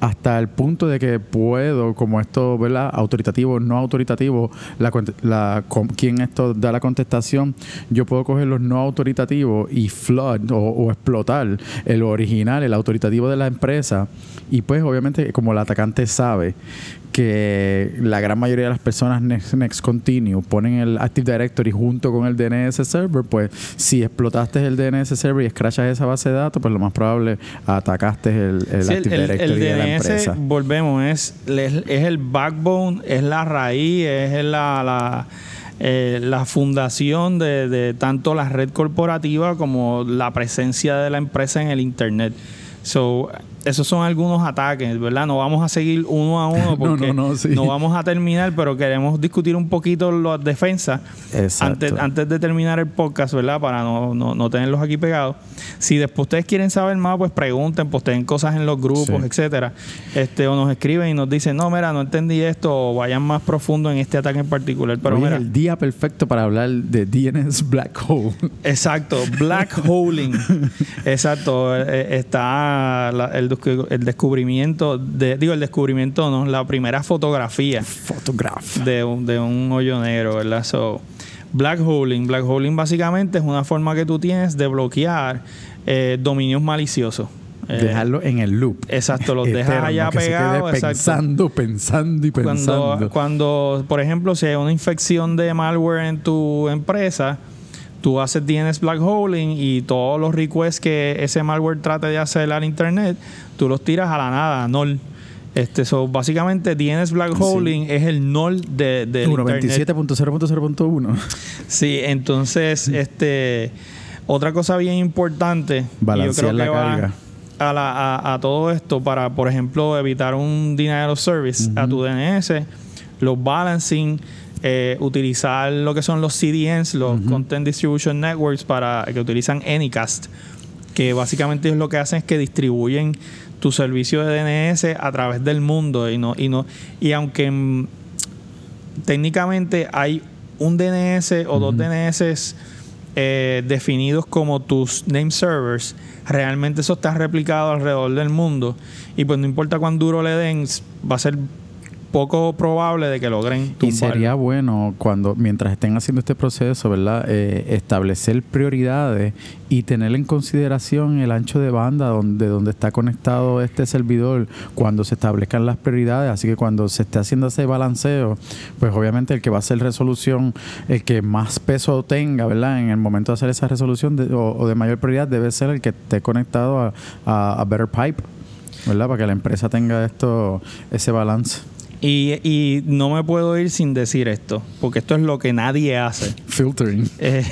Hasta el punto de que puedo, como esto, ¿verdad? Autoritativo, no autoritativo, la, la, quien esto da la contestación, yo puedo coger los no autoritativos y flood o explotar el original, el autoritativo de la empresa. Y pues obviamente como el atacante sabe que la gran mayoría de las personas Next, Next Continue ponen el Active Directory junto con el DNS server, pues si explotaste el DNS server y escrachas esa base de datos, pues lo más probable atacaste el, el Sí, Active Directory de la empresa. volvemos, es, es, es el backbone, es la raíz, es la, la, eh, la fundación de, de tanto la red corporativa como la presencia de la empresa en el Internet. So, esos son algunos ataques, ¿verdad? No vamos a seguir uno a uno No, porque no, no, sí. vamos a terminar, pero queremos discutir un poquito las defensas antes, antes de terminar el podcast, ¿verdad? Para no, no, no tenerlos aquí pegados. Si después ustedes quieren saber más, pues pregunten, posteen cosas en los grupos, Sí. etcétera. Este, o nos escriben y nos dicen, no, mira, no entendí esto, o vayan más profundo en este ataque en particular. Pero Hoy mira, es el día perfecto para hablar de DNS Black Hole. exacto, black holing. exacto, eh, está la- el, el descubrimiento, de, digo, el descubrimiento, no, la primera fotografía. Photograph. de un, de un hoyo negro, ¿verdad? So, black holing. Black holing básicamente es una forma que tú tienes de bloquear eh, dominios maliciosos. Eh, Dejarlo en el loop. Exacto, los dejas allá pegados. pensando, pensando y pensando. Cuando, cuando, por ejemplo, si hay una infección de malware en tu empresa, tú haces DNS black holing y todos los requests que ese malware trate de hacer al internet, tú los tiras a la nada, a null. Este, so, básicamente DNS black holing es el null de, internet. 97.0.0.1. Sí, entonces, este, otra cosa bien importante, y yo Balancear creo que la va carga. a, la- a- a todo esto para, por ejemplo, evitar un denial of service a tu DNS, los balancing, eh, utilizar lo que son los CDNs, los Content Distribution Networks, para que utilizan Anycast, que básicamente ellos lo que hacen es que distribuyen tu servicio de DNS a través del mundo y no y no y aunque mm, técnicamente hay un DNS o dos DNS eh, definidos como tus name servers, realmente eso está replicado alrededor del mundo. Y pues no importa cuán duro le den, va a ser poco probable de que logren Y tumbar. sería bueno cuando, mientras estén haciendo este proceso, ¿verdad? Eh, establecer prioridades y tener en consideración el ancho de banda donde, donde está conectado este servidor cuando se establezcan las prioridades. Así que cuando se esté haciendo ese balanceo, pues obviamente el que va a hacer resolución, el que más peso tenga, ¿verdad? En el momento de hacer esa resolución de- o, o de mayor prioridad debe ser el que esté conectado a, a, a Better Pipe, ¿verdad? Para que la empresa tenga esto, ese balance. Y, y no me puedo ir sin decir esto, porque esto es lo que nadie hace. Filtering. Eh,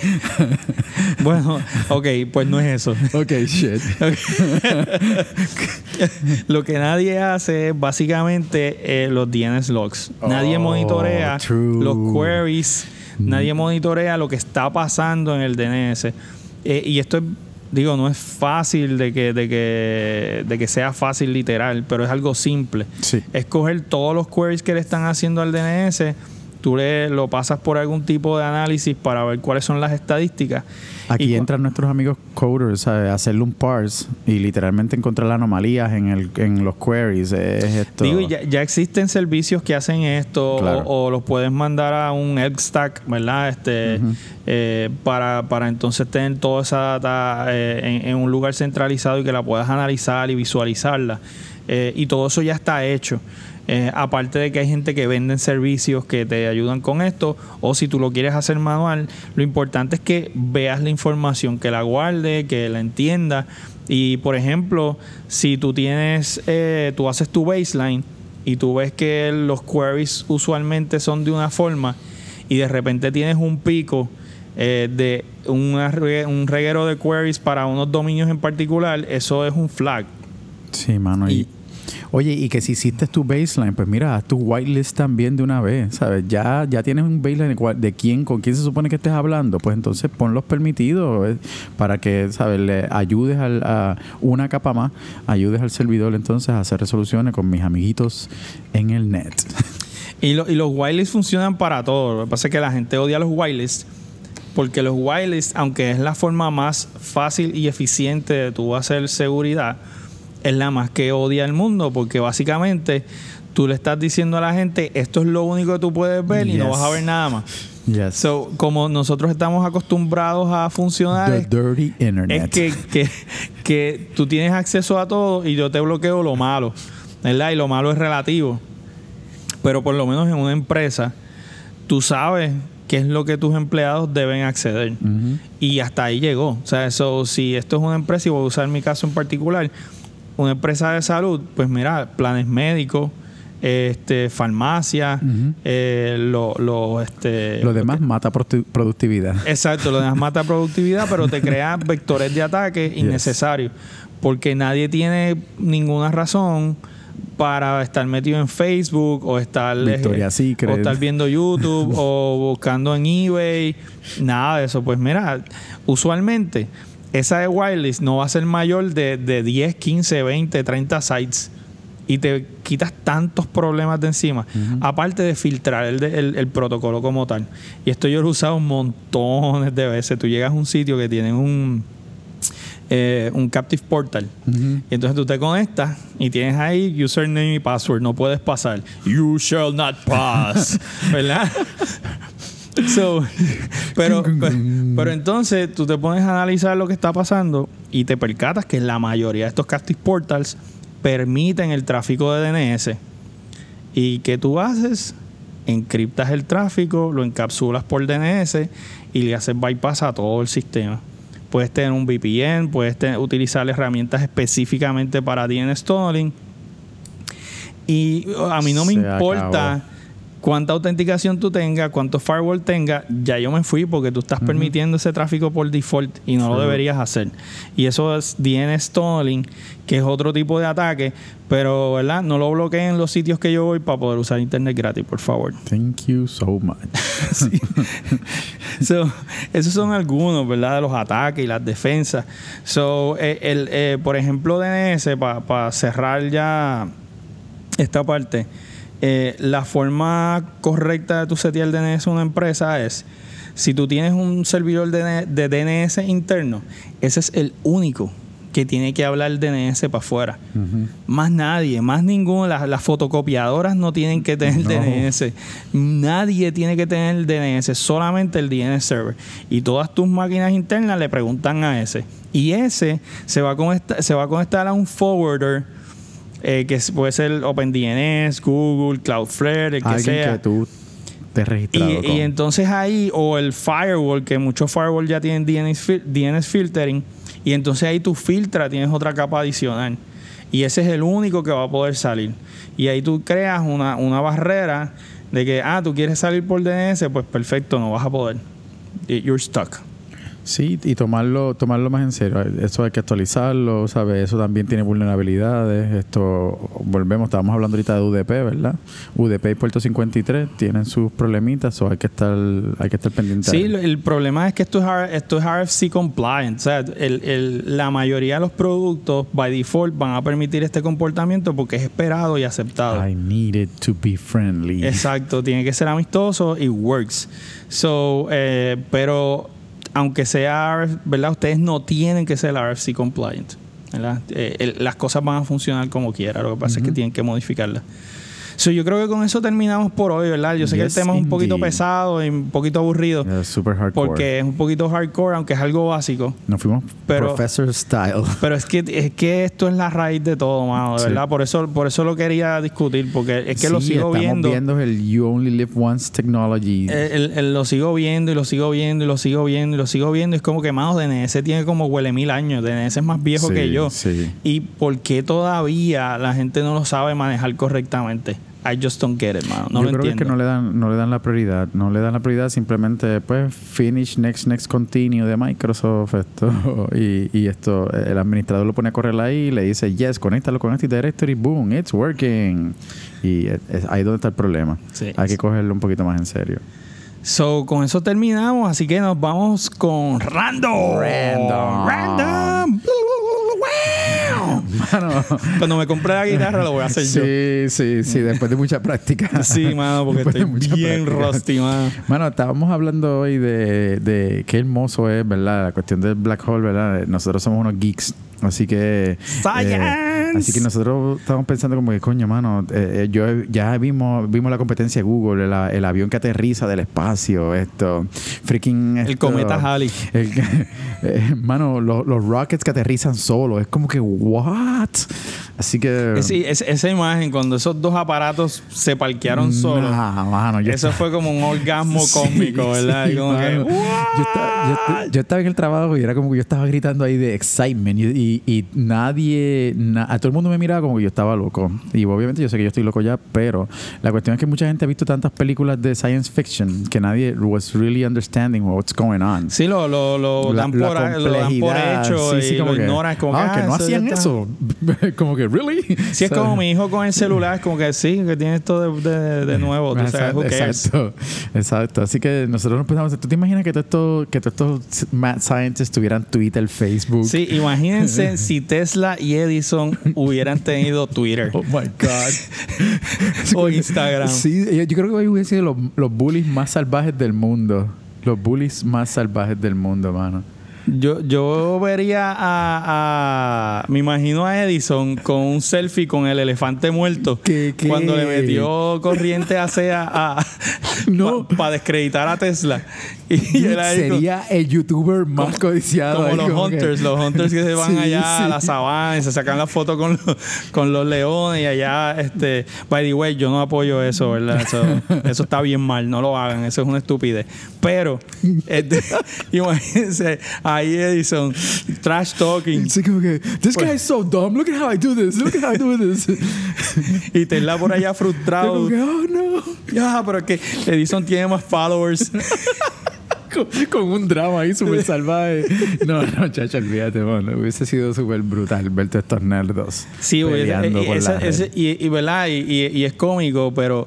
bueno, ok, pues no es eso. Ok, shit. Lo que nadie hace es básicamente eh, los DNS logs. nadie Oh, monitorea true. los queries, nadie monitorea lo que está pasando en el DNS. Eh, y esto es, digo, no es fácil de que, de, que, de que sea fácil literal, pero es algo simple. Sí. Es coger todos los queries que le están haciendo al DNS tú le, lo pasas por algún tipo de análisis para ver cuáles son las estadísticas. Aquí Y entran nuestros amigos coders a hacerle un parse y literalmente encontrar anomalías en, el, en los queries. Es esto. Digo, ya, ya existen servicios que hacen esto Claro. o, o los puedes mandar a un Elk Stack, ¿verdad? Este, eh, para, para entonces tener toda esa data eh, en, en un lugar centralizado y que la puedas analizar y visualizarla. Eh, y todo eso ya está hecho. Eh, aparte de que hay gente que venden servicios que te ayudan con esto, o si tú lo quieres hacer manual, lo importante es que veas la información, que la guarde, que la entienda. Y por ejemplo, si tú tienes, eh, tú haces tu baseline y tú ves que los queries usualmente son de una forma y de repente tienes un pico eh, de una un reguero de queries para unos dominios en particular, eso es un flag. Sí, mano. Y, Y- oye, y que si hiciste tu baseline, pues mira, haz tu whitelist también de una vez, ¿sabes? Ya, ya tienes un baseline de, quién, con quién se supone que estés hablando, pues entonces pon los permitidos eh, para que, ¿sabes? Le ayudes al, a una capa más, ayudes al servidor entonces a hacer resoluciones con mis amiguitos en el net. Y, lo- y los whitelists funcionan para todo. Lo que pasa es que la gente odia los whitelists porque los whitelists, aunque es la forma más fácil y eficiente de tú hacer seguridad, es la más que odia el mundo porque básicamente tú le estás diciendo a la gente esto es lo único que tú puedes ver y no vas a ver nada más. Yes. So, como nosotros estamos acostumbrados a funcionar, The es, dirty internet. es que, que, que tú tienes acceso a todo y yo te bloqueo lo malo, ¿verdad? Y lo malo es relativo. Pero por lo menos en una empresa, tú sabes qué es lo que tus empleados deben acceder. Y hasta ahí llegó. O sea, eso, si esto es una empresa, y voy a usar mi caso en particular, una empresa de salud, pues mira, planes médicos, este, farmacia, Ujú. eh, lo, lo, este, Lo demás mata produ- productividad. Exacto, lo demás mata productividad, pero te crea vectores de ataque innecesarios. Porque nadie tiene ninguna razón para estar metido en Facebook o estar, eh, o estar viendo YouTube o buscando en eBay. Nada de eso. Pues mira, usualmente esa de wireless no va a ser mayor de, de 10, 15, 20, 30 sites. Y te quitas tantos problemas de encima. Aparte de filtrar el, el- el protocolo como tal. Y esto yo lo he usado montones de veces. Tú llegas a un sitio que tiene un, eh, un captive portal. Y entonces tú te conectas y tienes ahí username y password. No puedes pasar. You shall not pass. ¿Verdad? So, pero, pero, pero entonces tú te pones a analizar lo que está pasando y te percatas que la mayoría de estos captive portals permiten el tráfico de DNS. ¿Y qué tú haces? Encriptas el tráfico, lo encapsulas por DNS y le haces bypass a todo el sistema. Puedes tener un VPN, puedes tener- utilizar herramientas específicamente para DNS tunneling. Y a mí no me Se importa acabó. Cuánta autenticación tú tengas, cuánto firewall tengas, ya yo me fui porque tú estás permitiendo ese tráfico por default y no lo deberías hacer. Y eso es DNS tunneling, que es otro tipo de ataque, pero ¿verdad? No lo bloqueen en los sitios que yo voy para poder usar internet gratis, por favor. Thank you so much. So, esos son algunos, ¿verdad? De los ataques y las defensas. So, eh, el, eh, por ejemplo, DNS, para cerrar ya esta parte, eh, la forma correcta de tu setear DNS en una empresa es, si tú tienes un servidor de, de DNS interno, ese es el único que tiene que hablar DNS para afuera. Más nadie, más ninguno. Las, las fotocopiadoras no tienen que tener No. DNS. Nadie tiene que tener el DNS, solamente el DNS server. Y todas tus máquinas internas le preguntan a ese. Y ese se va a conectar, se va a, conectar a un forwarder eh, que puede ser OpenDNS, Google, Cloudflare, el que Alguien sea. que tú te registrado Y, con. y entonces ahí, o el firewall, que muchos firewall ya tienen DNS, DNS filtering, y entonces ahí tú filtras, tienes otra capa adicional. Y ese es el único que va a poder salir. Y ahí tú creas una, una barrera de que, ah, tú quieres salir por DNS, pues perfecto, no vas a poder. You're stuck. Sí, y tomarlo, tomarlo más en serio. Eso hay que actualizarlo, ¿sabes? Eso también tiene vulnerabilidades. Esto, volvemos, estábamos hablando ahorita de UDP, ¿verdad? UDP y Puerto 53 tienen sus problemitas, o hay que estar, hay que estar pendiente. Sí, el problema es que esto es, esto es RFC compliant. O sea, el- el- la mayoría de los productos, by default, van a permitir este comportamiento porque es esperado y aceptado. I need it to be friendly. Exacto, tiene que ser amistoso y works. So, eh, pero aunque sea, ¿verdad? Ustedes no tienen que ser RFC compliant. Eh, el- las cosas van a funcionar como quiera. Lo que pasa es que tienen que modificarlas. So, yo creo que con eso terminamos por hoy, ¿verdad? Yo sé que el tema es un poquito pesado y un poquito aburrido. Yeah, super hardcore. Porque es un poquito hardcore, aunque es algo básico. Nos fuimos Pero- Professor Style. Pero es que, es que esto es la raíz de todo, mano, de Sí. verdad. Por eso, por eso lo quería discutir, porque es que lo Sí, sigo estamos viendo. el You Only Live Once Technology. Eh, el- el- lo sigo viendo y lo sigo viendo y lo sigo viendo y lo sigo viendo. Es como que, mano, DNS tiene como huele mil años. DNS es más viejo Sí, que yo. sí. ¿Y por qué todavía la gente no lo sabe manejar correctamente? I just don't get it, mano. No Yo lo creo que es entiendo. que no le dan no le dan la prioridad, no le dan la prioridad simplemente pues finish next next continue de Microsoft esto y, y esto el administrador lo pone a correr ahí y le dice yes conéctalo con este directory boom it's working y es, es ahí donde está el problema. Sí. Hay que cogerlo un poquito más en serio. So, con eso terminamos. Así que nos vamos con Random. Random. Random. Mano, Cuando me compré la guitarra lo voy a hacer yo. sí, sí, sí, después de mucha práctica. Sí, mano, porque Después estoy bien práctica. rusty, mano. Mano, estábamos hablando hoy de, de qué hermoso es, ¿verdad? La cuestión del black hole, ¿verdad? Nosotros somos unos geeks, así que... Eh, así que nosotros estamos pensando como que, coño, mano, eh, eh, yo ya vimos vimos la competencia de Google, el, el avión que aterriza del espacio, esto, freaking... El cometa Halley. el eh, mano, los, los rockets que aterrizan solos, es como que, ¿what? Así que... Es- sí, es- esa imagen, cuando esos dos aparatos se parquearon solos, Nah, mano, yo eso fue como un orgasmo Sí, cómico, ¿verdad? Sí, como que. Yo estaba, yo, esta- yo estaba en el trabajo y era como que yo estaba gritando ahí de excitement y, y- y nadie, na- a todo el mundo me miraba como que yo estaba loco. Y obviamente yo sé que yo estoy loco ya, pero la cuestión es que mucha gente ha visto tantas películas de science fiction que nadie was really understanding what's going on. Sí, lo, lo, lo, La- dan, por, lo dan por hecho sí, sí, y como lo que, ignoran. Como ah, que ah, no hacían eso. como que, ¿really? Sí, es como mi hijo con el celular, como que sí, que tiene esto de, de, de nuevo. Tú sabes, cares? Exacto, exacto. Así que nosotros nos pensamos, ¿tú te imaginas que todos estos que todos estos mad scientists tuvieran Twitter, Facebook? Sí, imagínense si Tesla y Edison hubieran tenido Twitter Oh my God. o Instagram. Sí, yo yo creo que hoy hubiesen sido los, los bullies más salvajes del mundo. Los bullies más salvajes del mundo, mano. Yo, yo vería a, a- Me imagino a Edison con un selfie con el elefante muerto. ¿Qué, qué? Cuando le metió corriente a a, No. para descreditar a Tesla. Y él ahí con- Sería el youtuber más codiciado. como ahí, los que- hunters, los hunters que se van Sí, allá a sí. la sabana y se sacan la foto con los, con los leones y allá, este, by the way, yo no apoyo eso, ¿verdad? Eso, eso está bien mal, no lo hagan, eso es una estupidez. Pero, este, imagínense, ahí Edison, trash talking, Sí, como que, this guy is so dumb. Look at how I do this. Look at how I do this. y Tesla por allá frustrado. como que, oh no. Ya, pero es que Edison tiene más followers. con, con un drama ahí súper salvaje. No, no, chacho, olvídate, mano. Hubiese sido súper brutal ver todos estos nerdos Sí, peleando ese- por ese- la red. ese- y, y, ¿verdad? Y, y- y es cómico, pero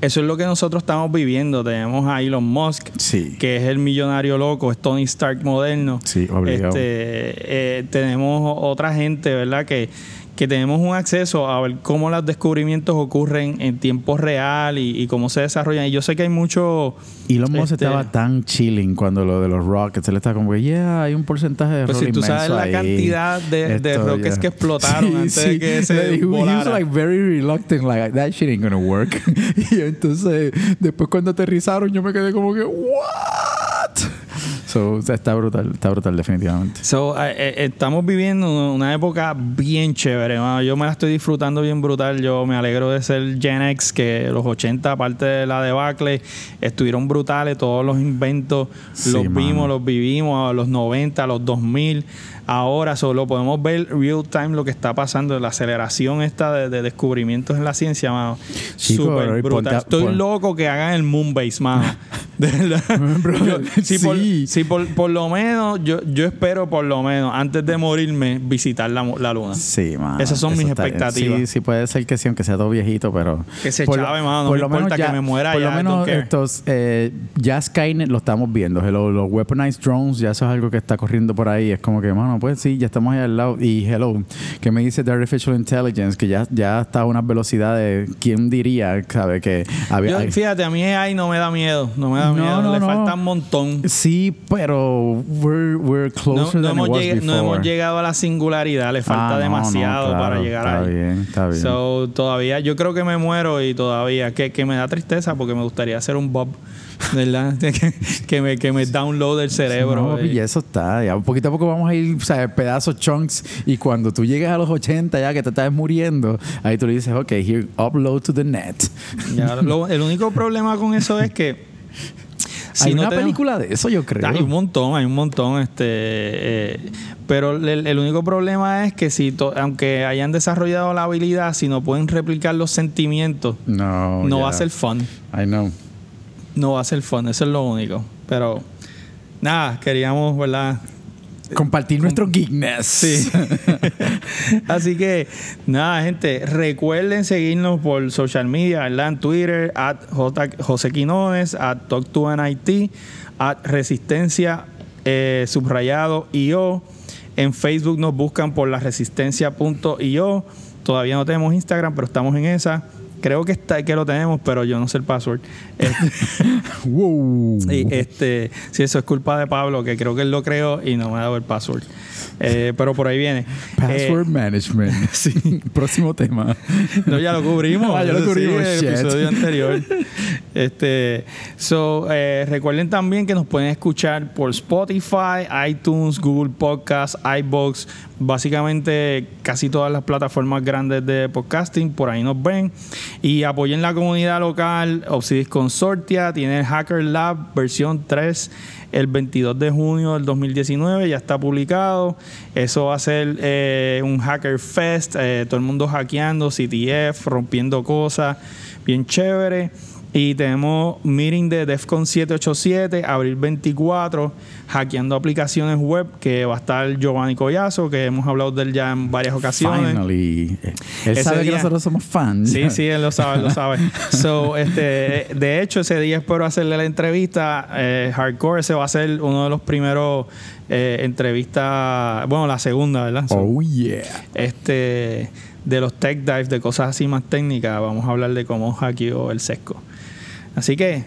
eso es lo que nosotros estamos viviendo. Tenemos a Elon Musk, Sí. que es el millonario loco, es Tony Stark moderno. Sí, obligado. Este, eh, tenemos otra gente, ¿verdad? Que, que tenemos un acceso a ver cómo los descubrimientos ocurren en tiempo real y, y cómo se desarrollan. Y yo sé que hay mucho... Elon Musk este, estaba tan chilling cuando lo de los rockets. Él estaba como que, yeah, hay un porcentaje de Pues error si tú sabes inmenso la ahí. cantidad de, de rockets yeah. que explotaron antes de que se He- he was like very reluctant, like that shit ain't gonna work. y entonces, después cuando aterrizaron, yo me quedé como que, what? So, o sea, está brutal, está brutal definitivamente. So, eh, eh, estamos viviendo una época bien chévere. mano. Yo me la estoy disfrutando bien brutal. Yo me alegro de ser Gen X, que los 80, aparte de la debacle, estuvieron brutales. Todos los inventos Sí, los mano. vimos, los vivimos los 90, a los 2000. Ahora solo podemos ver real time lo que está pasando, la aceleración esta de, de descubrimientos en la ciencia, mano. Chico, ponte brutal. a- Estoy loco que hagan el Moonbase, mano. De verdad. Yo- si por, sí. si por, por lo menos, yo, yo espero por lo menos, antes de morirme, visitar la, la luna. Sí, mano. Esas son mis está- expectativas. Sí, sí, puede ser que sí, aunque sea todo viejito, pero. Que se chave, mano, no por me lo menos importa que me muera Por ya, lo menos estos. eh, ya Skynet lo estamos viendo. Hello, los weaponized drones, ya eso es algo que está corriendo por ahí. Es como que, mano, pues sí, ya estamos ahí al lado. Y hello, que me dice de Artificial Intelligence, que ya, ya está a unas velocidades. ¿Quién diría, sabe? Que había. Yo, fíjate, a mí AI no me da miedo. No me da No, miedo. no, Le no. falta un montón. Sí, pero we're, we're closer no than hemos it was lleg- no before. hemos llegado a la singularidad. Le falta Ah, no, demasiado claro, para llegar está ahí. bien, está bien. So, todavía, yo creo que me muero y todavía, que, que me da tristeza porque me gustaría hacer un Bob, ¿verdad? que, que me, que me download el cerebro. No, papi, eh. eso está. Ya poquito a poco vamos a ir, o sea, pedazos, chunks. Y cuando tú llegues a los 80 ya que te estás muriendo, ahí tú le dices, ok, here, upload to the net. Ya, lo- el único problema con eso es que. si hay no una tenemos- película de eso, yo creo. Hay un montón, hay un montón. Este, eh, pero el, el único problema es que si, to- aunque hayan desarrollado la habilidad, si no pueden replicar los sentimientos, no, no ya. va a ser fun. I know. No va a ser fun, eso es lo único. Pero nada, queríamos, ¿verdad? Compartir nuestro geekness. Sí. Así que, nada, gente, recuerden seguirnos por social media, ¿verdad? En Twitter, at José Quinones, at Talk to NIT, at Resistencia eh, subrayado IO. En Facebook nos buscan por la resistencia.io. Todavía no tenemos Instagram, pero estamos en esa. Creo que está, que lo tenemos, pero yo no sé el password. Este, Wow. y este, si eso es culpa de Pablo, que creo que él lo creó y no me ha dado el password. Eh, pero por ahí viene. Password Eh, management. sí. Próximo tema. no, ya lo cubrimos. Ah, ya lo Sí, cubrimos, en el episodio anterior. Este, so, eh, recuerden también que nos pueden escuchar por Spotify, iTunes, Google Podcasts, iBox, básicamente casi todas las plataformas grandes de podcasting, por ahí nos ven. Y apoyen la comunidad local. Obsidis Consortia tiene el Hacker Lab versión 3 el 22 de junio del 2019, ya está publicado. Eso va a ser eh, un Hacker Fest, eh, todo el mundo hackeando, CTF, rompiendo cosas, bien chévere. Y tenemos meeting de DEFCON 787, abril 24, hackeando aplicaciones web, que va a estar Giovanni Collazo, que hemos hablado de él ya en varias ocasiones. Finally. Él Ese sabe que nosotros somos fans. Sí, sí, él lo sabe, lo sabe. So, este, de hecho, ese día espero hacerle la entrevista. eh, Hardcore, ese va a ser uno de los primeros eh, entrevistas, bueno, la segunda, ¿verdad? So, Oh, yeah. este, de los tech dives, de cosas así más técnicas, vamos a hablar de cómo hackeó el sesco. Así que,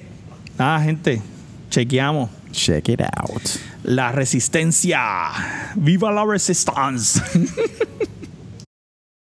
nada, gente, chequeamos. Check it out. La resistencia. ¡Viva la resistencia!